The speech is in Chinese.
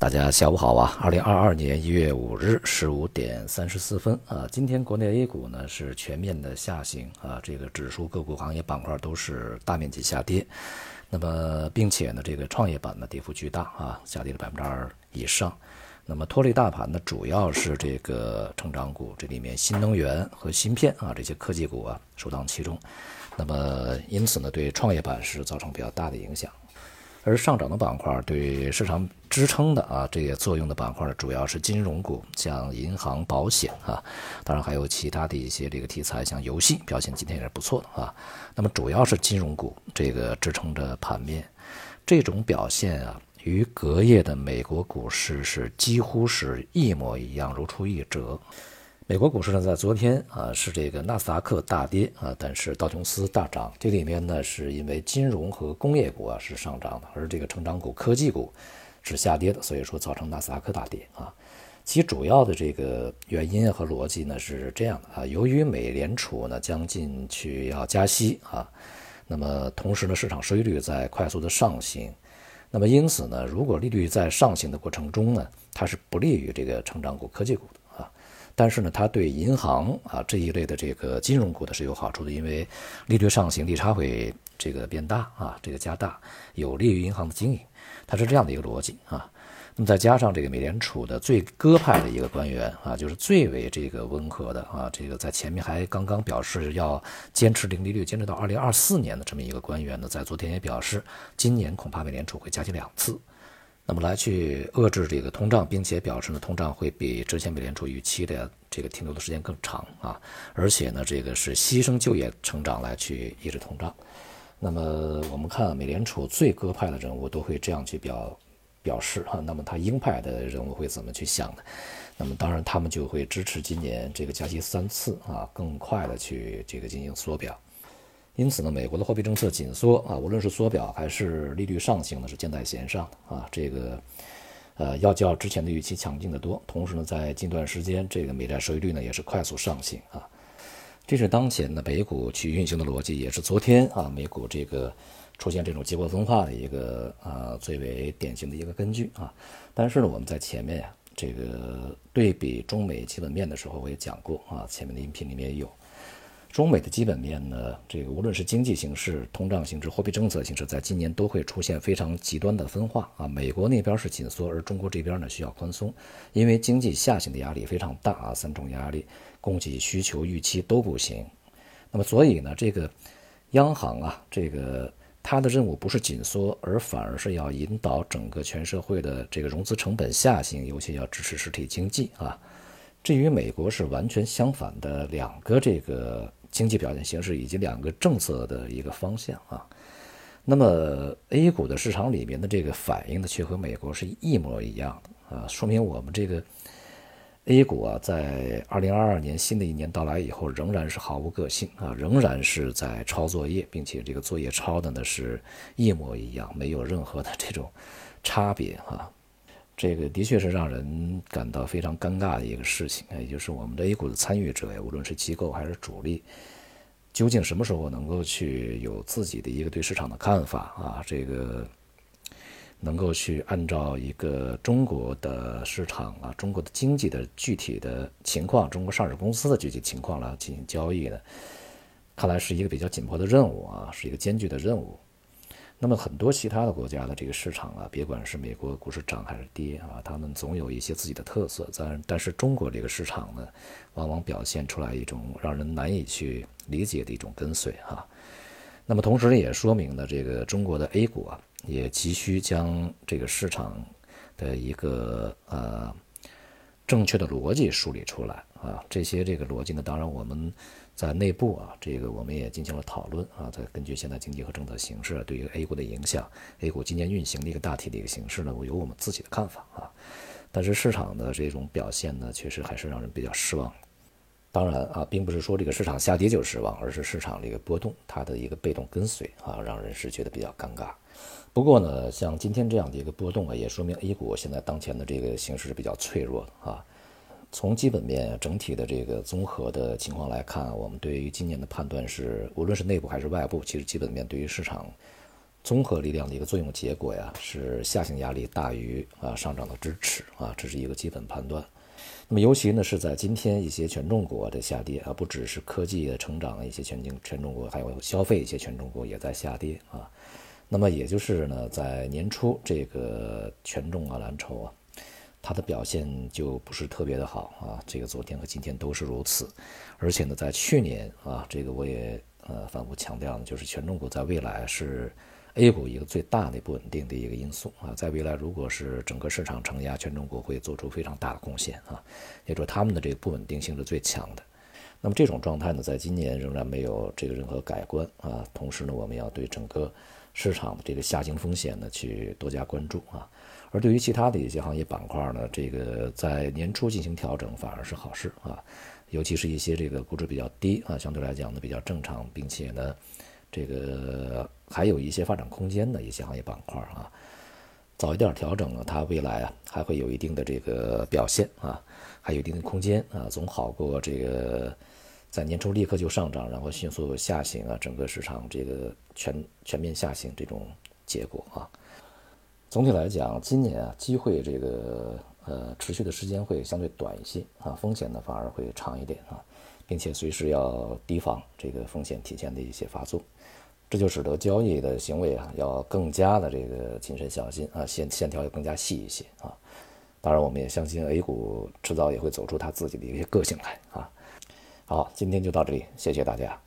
大家下午好啊！二零二二年一月五日十五点三十四分啊，今天国内 A 股呢是全面的下行啊，这个指数个股行业板块都是大面积下跌，那么并且呢，这个创业板呢跌幅巨大啊，下跌了百分之二以上，那么拖累大盘呢，主要是这个成长股，这里面新能源和芯片啊这些科技股啊首当其冲，那么因此呢，对创业板是造成比较大的影响。而上涨的板块对市场支撑的啊，这些作用的板块，主要是金融股，像银行、保险啊，当然还有其他的一些这个题材，像游戏表现今天也是不错的啊。那么主要是金融股这个支撑着盘面，这种表现啊，与隔夜的美国股市是几乎是一模一样，如出一辙。美国股市呢，在昨天啊是这个纳斯达克大跌啊，但是道琼斯大涨。这里面呢，是因为金融和工业股啊是上涨的，而这个成长股、科技股是下跌的，所以说造成纳斯达克大跌啊。其主要的这个原因和逻辑呢是这样的啊，由于美联储呢将近去要加息啊，那么同时呢市场收益率在快速的上行，那么因此呢，如果利率在上行的过程中呢，它是不利于这个成长股、科技股的。但是呢，它对银行啊这一类的这个金融股的是有好处的，因为利率上行，利差会这个变大啊，这个加大，有利于银行的经营，它是这样的一个逻辑啊。那么再加上这个美联储的最鸽派的一个官员啊，就是最为这个温和的啊，这个在前面还刚刚表示要坚持零利率，坚持到二零二四年的这么一个官员呢，在昨天也表示，今年恐怕美联储会加息两次。那么来去遏制这个通胀，并且表示呢，通胀会比之前美联储预期的这个停留的时间更长啊，而且呢，这个是牺牲就业成长来去抑制通胀。那么我们看美联储最鸽派的人物都会这样去表表示哈，那么他鹰派的人物会怎么去想呢？那么当然他们就会支持今年这个加息三次啊，更快的去这个进行缩表。因此呢，美国的货币政策紧缩啊，无论是缩表还是利率上行呢，是箭在弦上的啊。这个，呃，要较之前的预期强劲的多。同时呢，在近段时间，这个美债收益率呢也是快速上行啊。这是当前的美股去运行的逻辑，也是昨天啊美股这个出现这种结构分化的一个啊最为典型的一个根据啊。但是呢，我们在前面呀这个对比中美基本面的时候，我也讲过啊，前面的音频里面也有。中美的基本面呢，这个无论是经济形势、通胀形势、货币政策形势，在今年都会出现非常极端的分化啊。美国那边是紧缩，而中国这边呢需要宽松，因为经济下行的压力非常大啊，三重压力，供给、需求、预期都不行。那么所以呢，这个央行啊，这个它的任务不是紧缩，而反而是要引导整个全社会的这个融资成本下行，尤其要支持实体经济啊。至于美国是完全相反的两个这个。经济表现形势以及两个政策的一个方向啊，那么 A 股的市场里面的这个反应呢，却和美国是一模一样的啊，说明我们这个 A 股啊，在二零二二年新的一年到来以后，仍然是毫无个性啊，仍然是在抄作业，并且这个作业抄的呢是一模一样，没有任何的这种差别啊。这个的确是让人感到非常尴尬的一个事情，也就是我们的 A 股的参与者，无论是机构还是主力，究竟什么时候能够去有自己的一个对市场的看法啊？这个能够去按照一个中国的市场啊、中国的经济的具体的情况、中国上市公司的具体情况来进行交易呢？看来是一个比较紧迫的任务啊，是一个艰巨的任务。那么很多其他的国家的这个市场啊，别管是美国股市涨还是跌啊，他们总有一些自己的特色。但但是中国这个市场呢，往往表现出来一种让人难以去理解的一种跟随哈。那么同时，也说明了这个中国的 A 股啊，也急需将这个市场的一个呃正确的逻辑梳理出来啊。这些这个逻辑呢，当然我们。在内部啊，这个我们也进行了讨论啊。再根据现在经济和政策形势对于 A 股的影响，A 股今年运行的一个大体的一个形势呢，我有我们自己的看法啊。但是市场的这种表现呢，确实还是让人比较失望。当然啊，并不是说这个市场下跌就失望，而是市场这个波动它的一个被动跟随啊，让人是觉得比较尴尬。不过呢，像今天这样的一个波动啊，也说明 A 股现在当前的这个形势是比较脆弱的啊。从基本面整体的这个综合的情况来看，我们对于今年的判断是，无论是内部还是外部，其实基本面对于市场综合力量的一个作用结果呀，是下行压力大于啊上涨的支持啊，这是一个基本判断。那么尤其呢是在今天一些权重股的下跌啊，不只是科技的成长一些权重权重股，还有消费一些权重股也在下跌啊。那么也就是呢，在年初这个权重啊蓝筹啊，它的表现就不是特别的好啊。这个昨天和今天都是如此，而且呢，在去年啊，这个我也呃反复强调呢，就是权重股在未来是。A 股一个最大的不稳定的一个因素啊，在未来如果是整个市场承压，权重股会做出非常大的贡献啊，也就是他们的这个不稳定性是最强的。那么这种状态呢，在今年仍然没有这个任何改观啊。同时呢，我们要对整个市场的这个下行风险呢去多加关注啊。而对于其他的一些行业板块呢，这个在年初进行调整反而是好事啊，尤其是一些这个估值比较低啊，相对来讲呢比较正常，并且呢。这个还有一些发展空间的一些行业板块啊，早一点调整呢，它未来啊还会有一定的这个表现啊，还有一定的空间啊，总好过这个在年初立刻就上涨，然后迅速下行啊，整个市场这个全全面下行这种结果啊。总体来讲，今年啊机会这个呃持续的时间会相对短一些啊，风险呢反而会长一点啊。并且随时要提防这个风险体现的一些发作，这就使得交易的行为啊要更加的这个谨慎小心啊，线线条要更加细一些啊。当然，我们也相信 A 股迟早也会走出它自己的一些个性来啊。好，今天就到这里，谢谢大家。